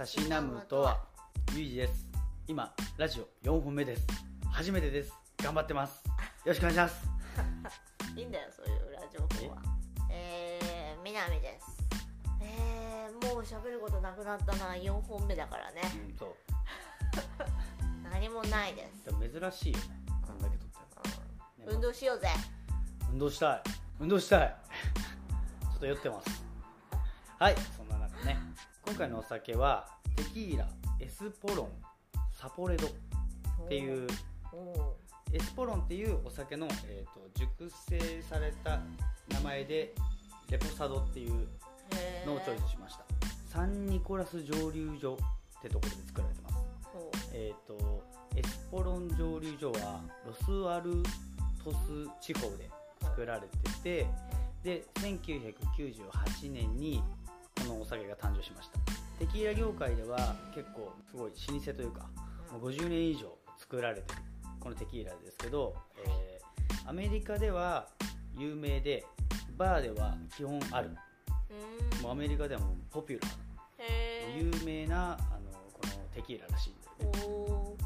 たしなむとはゆいじです。今ラジオ4本目です。初めてです。頑張ってます。よろしくお願いします。いいんだよそういう裏情報は。え？ー、みなみです。えー、もう喋ることなくなったな。4本目だからね。うんそう。何もないです、でも珍しいよね。こんだけ撮ってうん、運動しようぜ。運動したい。運動したい。ちょっと酔ってます。はい今回のお酒はテキーラエスポロンサポレドっていうエスポロンっていうお酒の、えー、と熟成された名前でレポサドっていうのをチョイスしました。サンニコラス蒸留所ってところで作られてます。ほえっ、とエスポロン蒸留所はロスアルトス地方で作られててで1998年にこのお酒が誕生しました。テキーラ業界では結構すごい老舗というかもう50年以上作られてるこのテキーラですけど、えーアメリカでは有名でバーでは基本ある。もうアメリカではもうポピュラー。へ有名なあのこのテキーラらしいんだよね。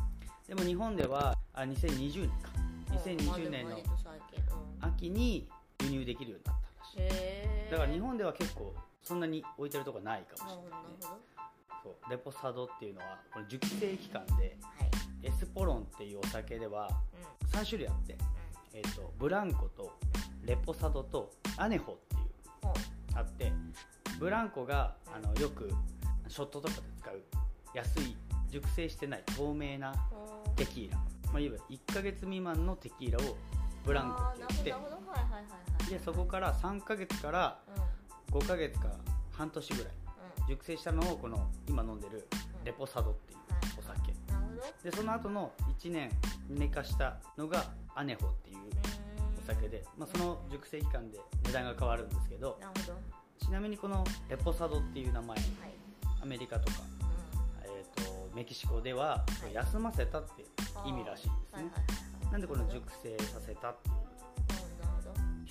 でも日本ではあ2020年か。2020年の秋に輸入できるようになったらしい。だから日本では結構そんなに置いてるとこないかもしれないね。そう。レポサドっていうのはこの熟成期間ではい。エスポロンっていうお酒ではうん。3種類あって、えー、とブランコとレポサドとアネホっていうあってブランコがあのよくショットとかで使う安い熟成してない透明なテキーラ、まあ、いわゆる1ヶ月未満のテキーラをブランコって言って。でそこから3ヶ月からうん5ヶ月か半年ぐらい。熟成したのをこの今飲んでるレポサドっていうお酒。でその後の1年寝かしたのがアネホっていうお酒で、まあ、その熟成期間で値段が変わるんですけどちなみにこのレポサドっていう名前はい。アメリカとか、えー、とメキシコでははい。休ませたって意味らしいんですね。なんでこの熟成させたっていう。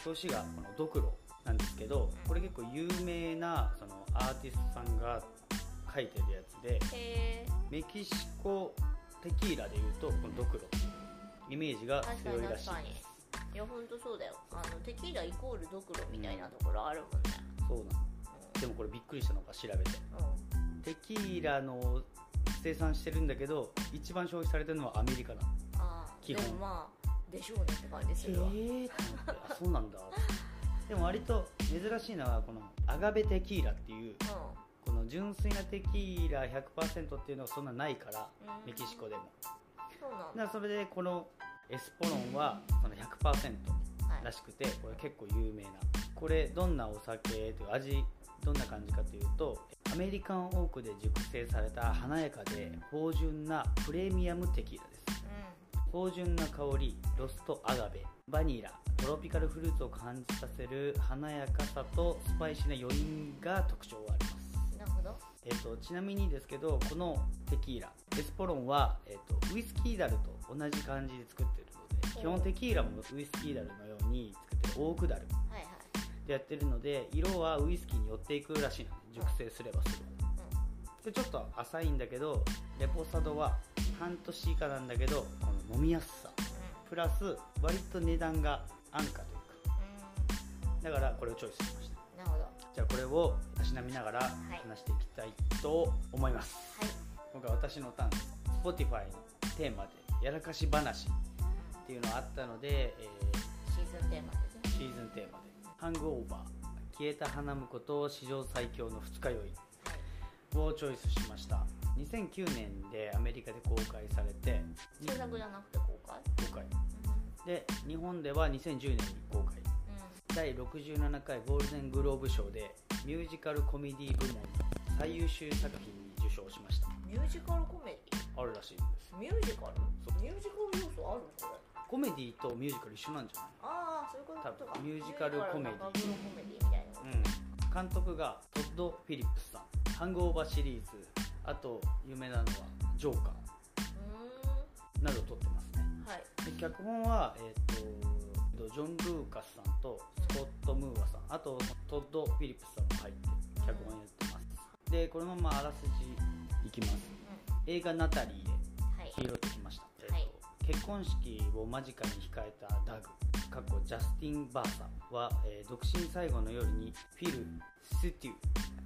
表紙がこのドクロなんですけどこれ結構有名なそのアーティストさんが書いてるやつでメキシコテキーラでいうとこのドクロイメージが強いらしいいや本当そうだよ。あのテキーライコールドクロみたいなところあるもんね。そうなの。でもこれびっくりしたのが調べて。うん、うん、テキーラの生産してるんだけど一番消費されてるのはアメリカだああで基本。もまあでしょうねって感じするわ、えー。そうなんだでも割と珍しいのはこのアガベテキーラっていうこの純粋なテキーラ100%っていうのがそんなないからうん。メキシコでも。そうなんだ。それでこのエスポロンはその100%はいらしくてこれ結構有名な。これどんなお酒というか味どんな感じかというとアメリカンオークで熟成された華やかで芳醇なプレミアムテキーラです芳醇な香りロストアガベバニラトロピカルフルーツを感じさせる華やかさとスパイシーな余韻が特徴あります。うんなるほど。えっとちなみにですけどこのテキーラエスポロンは、えっとウイスキーダルと同じ感じで作ってるので基本テキーラもウイスキーダルのように作ってるオークダル。でやってるので色はウイスキーに寄っていくらしいので熟成すればするほどでちょっと浅いんだけどレポサドは半年以下なんだけどこの飲みやすさ。プラス割と値段が安価というか。うんだからこれをチョイスしました。うんなるほど。はじゃあこれをたしなみながら話していきたいと思います、い。今回私のターン Spotify のテーマで「やらかし話」っていうのがあったので、えシーズンテーマですね。ーシーズンテーマで「ハングオーバー消えた花婿と史上最強の二日酔い」をチョイスしました2009年でアメリカで公開されて制作じゃなくて公開？公開。うんで日本では2010年に公開。第67回ゴールデングローブ賞でミュージカルコメディ部門最優秀作品に受賞しました。ミュージカルコメデあるらしいんです。ィミュージカル？ミュージカル要素あるこれコメディとミュージカル一緒なんじゃない？ああそういうこと？かミュージカルコメディ。コメディみたいな。うん、監督がトッド・フィリップスさん「ハングオーバー」シリーズあと有名なのは「ジョーカうー」などを撮ってますね。ーんはい。で脚本は、えー、とジョン・ルーカスさんとスコット・ムーアさん。あとトッド・フィリップスさんも入って脚本やってます。でこのままあらすじいきます。映画「ナタリー」ではい。拾ってきました、はい。えっと結婚式を間近に控えたダグ過去ジャスティン・バーサは、えー独身最後の夜にフィルステュー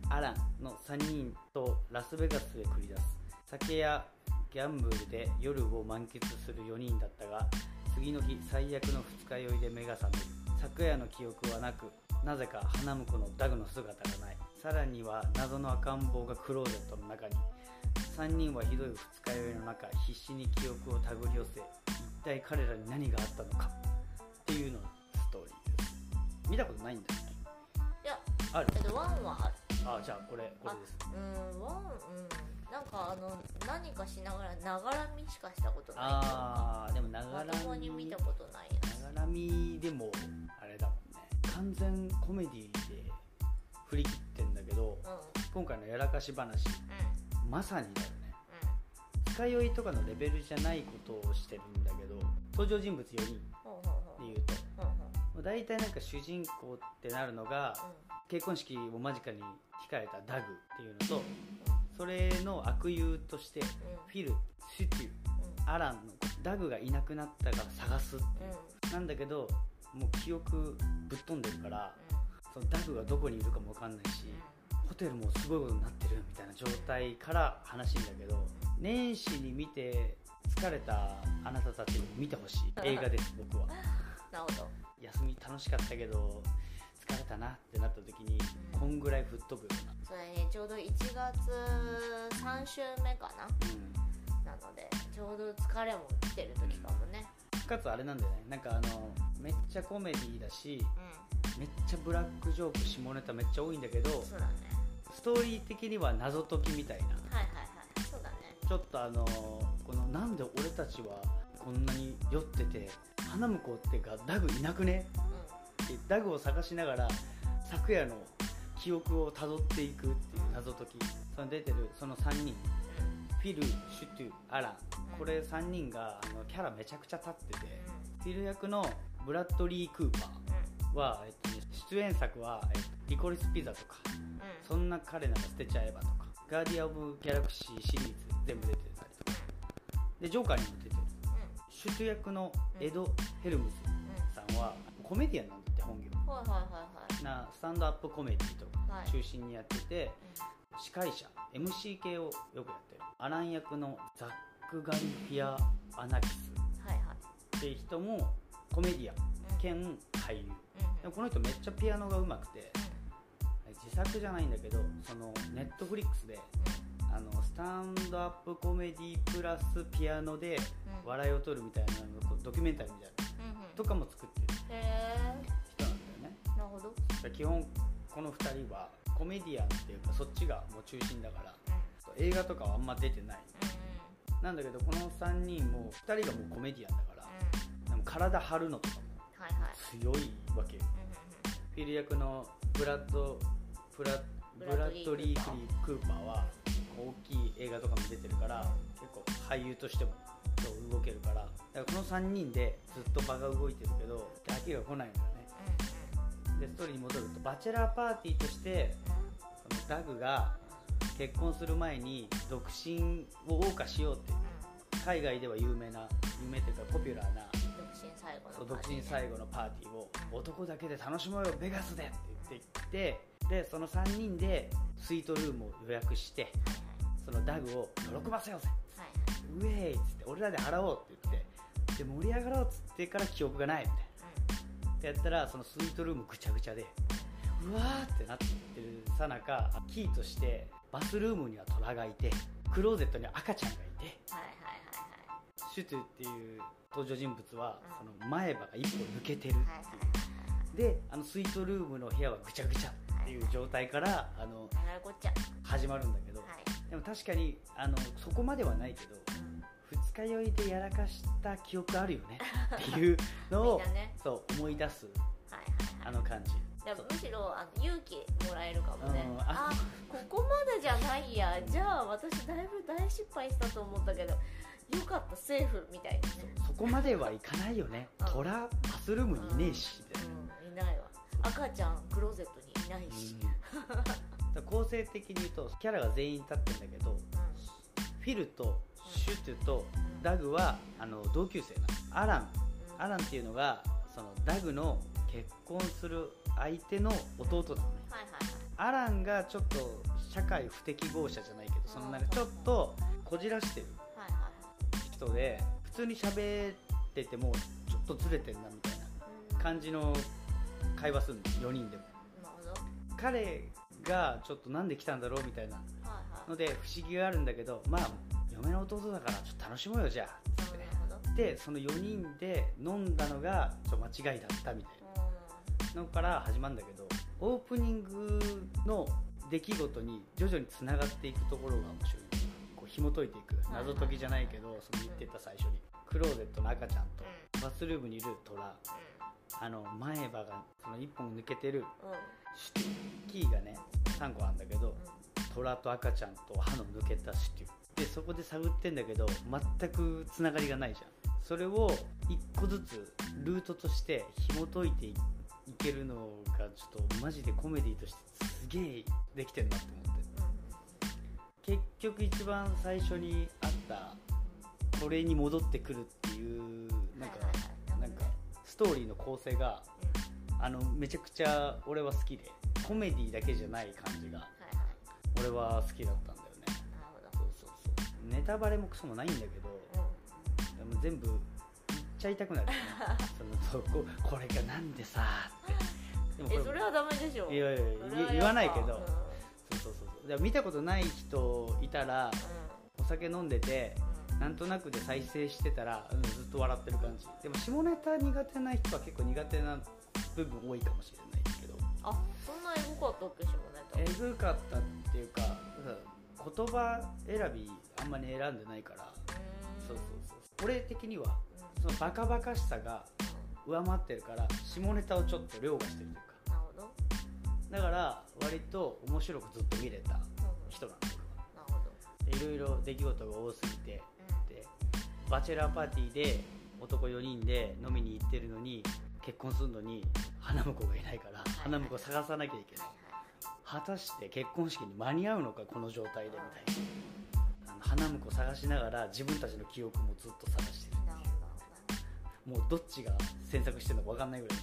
アランの3人とラスベガスへ繰り出す酒やギャンブルで夜を満喫する4人だったが次の日最悪の二日酔いで目が覚める昨夜の記憶はなくなぜか花婿のダグの姿がない。さらには謎の赤ん坊がクローゼットの中に。3人はひどい二日酔いの中必死に記憶を手繰り寄せ一体彼らに何があったのか。っていうのストーリーです。見たことないんだよね。いやある？えっとワンはある。あじゃあこれこれです。うんワンうん。なんかあの何かしながらながらみしかしたことないあーでもながらまともに見たことない。やつながらみでもあれだもんね。完全コメディで振り切ってんだけどうん。うん今回のやらかし話うんまさにだよね。二日酔いとかのレベルじゃないことをしてるんだけど登場人物4人大体なんか主人公ってなるのが結婚式を間近に控えたダグっていうのとそれの悪友としてフィルシュテュアランのダグがいなくなったから探すなんだけどもう記憶ぶっ飛んでるからそのダグがどこにいるかも分かんないしホテルもすごいことになってるみたいな状態から話んだけど年始に見て疲れたあなたたちにも見てほしい。映画です僕は。なるほど休み楽しかったけど疲れたなってなった時にこんぐらい吹っ飛ぶよそれねちょうど1月3週目かな。うな、うん、なのでちょうど疲れも来てる時かもね。かつあれなんだよね。なんかあのめっちゃコメディだしうめっちゃブラックジョーク下ネタめっちゃ多いんだけどんそうだね。ストーリー的には謎解きみたいな。はいはいはい。そうだね。ちょっとあのこのなんで俺たちはこんなに酔ってて花婿ってかダグいなくね？うってダグを探しながら昨夜の記憶をたどっていくっていう謎解きその出てるその3人。んフィル、シュトゥ、アラン。これ3人があのキャラめちゃくちゃ立っててフィル役のブラッドリー・クーパー。は、えっとね、出演作は、えっとリコリス・ピザとか。そんな彼なら捨てちゃえばとか。ガーディアン・オブ・ギャラクシーシリーズ全部出てたりとか。でジョーカーにも出てるシュトゥ役のエド・ヘルムズさんはコメディアンなんだって本業。はいはいはいはい。なスタンドアップコメディとかはい。中心にやってて、司会者 MC 系をよくやってる。アラン役のザック・ガリフィア・アナキス。っていう人もコメディアンうん兼俳優。うんでもこの人めっちゃピアノが上手くて自作じゃないんだけどそのネットフリックスであのスタンドアップコメディプラスピアノでうん。笑いを取るみたいなドキュメンタリーみたいなとかも作ってる人なんだよね。なるほど。基本この2人はコメディアンっていうかそっちがもう中心だから映画とかはあんま出てない。なんだけどこの3人も2人がもうコメディアンだからでも体張るのとかも強いわけよ。フィル役のブラッドブラブラッドリー・クーパーは大きい映画とかも出てるから結構俳優としても動けるから。だからこの3人でずっと場が動いてるけど飽きが来ないんだよね。でストーリーに戻るとバチェラーパーティーとしてそのダグが結婚する前に独身を謳歌しようって海外では有名な有名っていうかポピュラーな独身最後のパーティーね。身最後のパーティーを男だけで楽しもうよベガスでって言ってきてでその3人でスイートルームを予約してそのダグを喜ばせようぜ。ウェーイっつって俺らで払おうって言ってで盛り上がろうっつってから記憶がないみたいな。ってやったらそのスイートルームぐちゃぐちゃでうわーってなってるさなかキーとしてバスルームにはトラがいてクローゼットには赤ちゃんがいてシュトゥっていう登場人物はうん。その前歯が一歩抜けてるであのスイートルームの部屋はぐちゃぐちゃっていう状態からあの始まるんだけどはい。でも確かにあのそこまではないけど二日酔いでやらかした記憶あるよね っていうのをそう思い出すはいはいはい。あの感じ。むしろあの勇気もらえるかもね。うんああここまでじゃないや。じゃあ私だいぶ大失敗したと思ったけどよかったセーフみたいな。ねそこまではいかないよね。うん。トラバスルームにいねえしみたいな。うん赤ちゃんクローゼットにいないし、うん。構成的に言うとキャラが全員立ってるんだけどフィルとシュトゥとダグはあの同級生なの。アラン。うん。アランっていうのがそのダグの結婚する相手の弟なのね。はいはいはい。アランがちょっと社会不適合者じゃないけどそのなん。かちょっとこじらしてるはいはい人で普通に喋っててもちょっとずれてんなみたいなうん感じの会話するの4人でも。なるほど。はい彼がちょっとなんで来たんだろうみたいなはいので不思議があるんだけどまあ嫁の弟だからちょっと楽しもうよじゃあ。つってなねるほど。でその4人で飲んだのがちょっと間違いだったみたいな。のから始まるんだけどオープニングの出来事に徐々につながっていくところが面白い。こう紐解いていくはい謎解きじゃないけどその言ってた最初に。クローゼットの赤ちゃんとバスルームにいるトラあの前歯がその1本抜けてるうん。うんシュティキーがね3個あるんだけどトラと赤ちゃんと歯の抜けたシュティでそこで探ってんだけど全くつながりがないじゃん。それを1個ずつルートとして紐解いていいけるのがちょっとマジでコメディとしてすげえできてんなと思って。結局一番最初にあったこれに戻ってくるっていうなんかストーリーの構成があのめちゃくちゃ俺は好きでコメディだけじゃない感じが俺は好きだったんだよね。そうそうそう。ネタバレもクソもないんだけどでも全部言っちゃいたくなるよね。そのここれがなんでさーって。でもえそれはダメでしょ。いやいや言わないけど。うん。そうそうそうそう。見たことない人いたらお酒飲んでてなんとなくで再生してたら、うん、ずっと笑ってる感じ。でも下ネタ苦手な人は結構苦手な部分多いかもしれないけど。あそんなエゴかったっけ下ネタ。えぐかったっていうか言葉選びあんまり選んでないから。そうそうそう。俺的にはそのバカバカしさが上回ってるから下ネタをちょっと凌駕してるというか。なるほど。だから割と面白くずっと見れた人なの。なるほど俺はいろいろ出来事が多すぎてでバチェラーパーティーで男4人で飲みに行ってるのに結婚するのに花婿がいないからい花婿探さなきゃいけない。果たして結婚式に間に合うのかこの状態でみたいな。花婿探しながら自分たちの記憶もずっと探してる。もうどっちが詮索してるのか分かんないぐらい。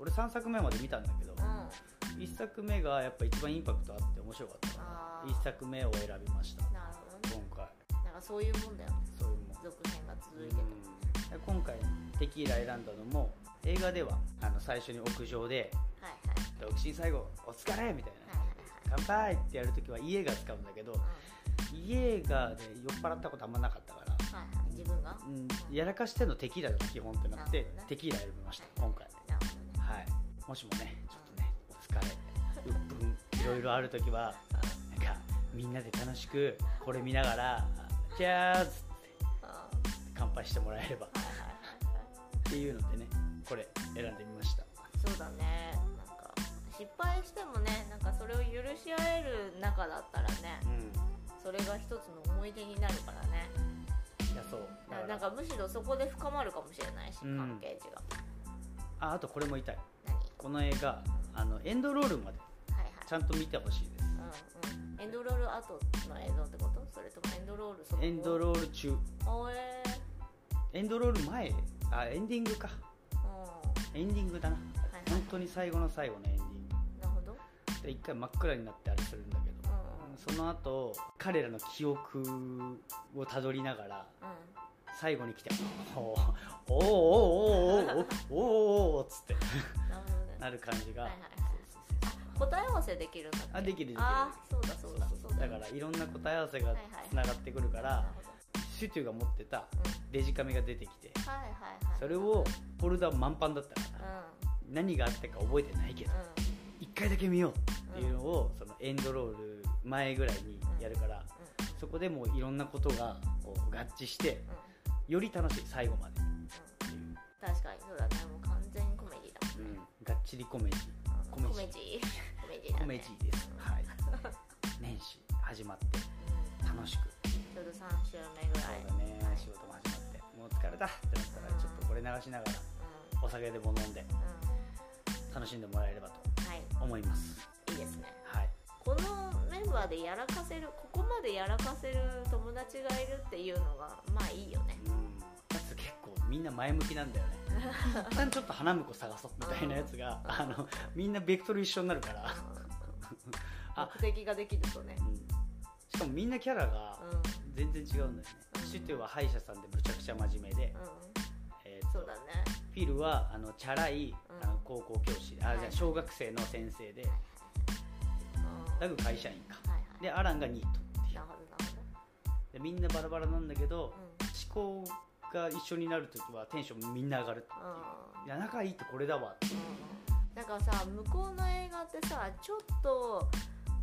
俺3作目まで見たんだけどなるほど1作目がやっぱ一番インパクトあって面白かったから1作目を選びました。うんなるほどそういうもんだよね。そういうもん。続編が続いてて。うん。今回テキーラ選んだのも映画ではあの最初に屋上ではいはい「独身最後お疲れ!」みたいな。はい乾杯ってやるときは家が使うんだけど家がで酔っ払ったことあんまなかったから、はいはい。はい自分が？うん、やらかしてんのテキーラだな基本ってなってね。テキーラ選びました今回。なるほどね。はい。もしもねちょっとねお疲れうっぷんいろいろあるときは なんかみんなで楽しくこれ見ながら「チャーズ!」ってあ乾杯してもらえれば。っていうのでねこれ選んでみました。そうだね。なんか失敗してもねなんかそれを許し合える仲だったらねうん。それが一つの思い出になるからね。いやそう。ななんかむしろそこで深まるかもしれないし、うん。関係値が。ああとこれも言いたこの映画あのエンドロールまでちゃんと見てほしいです。うんうんエンドロール後の映像ってこと？それともエンドロールその後？エンドロール中。おえエンドロール前？あエンディングか。ー、うん。エンディングだな、はい本当に最後の最後のエンディンなるほど。グで一回真っ暗になってあれするんだけど、うんその後彼らの記憶をたどりながらうん。最後に来て「おーおーおーおーおーおーおーおーっつってなるほどねなる感じが、はいはいはいそうそうそう答え合わせできるんだっけ？あできるできる。あーそうだそうだそうだ。からいろんな答え合わせがつながってくるから、なるほど。シュテュが持ってたうん。デジカメが出てきてはいはいはいそれをフォルダ満帆だったからう何があったか覚えてないけどん。一回だけ見ようっていうのをそのエンドロール前ぐらいにやるからそこでもういろんなことがこう合致してより楽しい最後まで。確かにそうだね。もう完全にコメディだ。うん、がっちりコメディうんコメジコメジー。コメジーだね。コメディです、はい。年始始まってうん楽しく。ちょうど3週目ぐらい。そうだね。はい仕事も始まって。もう疲れた。ってなった。らちょっとこれ流しながらうお酒でも飲んで楽しんでもらえればとはい。思います。いいですね。はい。このメン話でやらかせるここまでやらかせる友達がいるっていうのがまあいいよね。うん結構みんな前向きなんだよね。一旦ちょっと花婿探そうみたいなやつがあのみんなベクトル一緒になるから、あ目的ができるとね。うん。しかもみんなキャラがうん。全然違うんだよね、うん。シュテは歯医者さんでむちゃくちゃ真面目で、うん。えーとそうだね。フィルはあのチャラい、うん。あの高校教師。あ、はいじゃあ小学生の先生で。うん。ラグ会社員か。はいはい。でアランがニートっていう。でみんなバラバラなんだけど思考が一緒になるときはテンションみんな上がるいういや仲いいってこれだわってうん。なんかさ向こうの映画ってさちょっと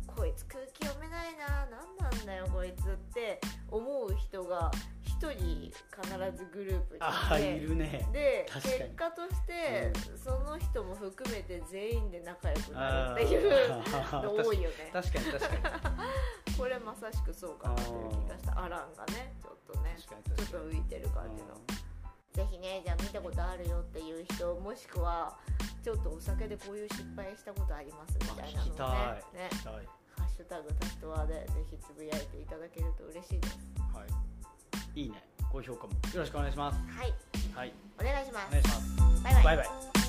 こいつ空気読めないな何なんだよこいつって思う人が一人必ずグループにああいて。いるね。で結果として、その人も含めて全員で仲良くなるっていうの多いよね。確かに確かにこれまさしくそうかなという気がした。アランがねちょっとねちょっと浮いてる感じの。ぜひねじゃあ見たことあるよっていう人もしくはちょっとお酒でこういう失敗したことありますみたいなのをね。ねハッシュタグタストワーでぜひつぶやいていただけると嬉しいです。はい。いいね。高評価も。よろしくお願いします。はい。はい。お願いします。お願いします。バイバイ。バイバイ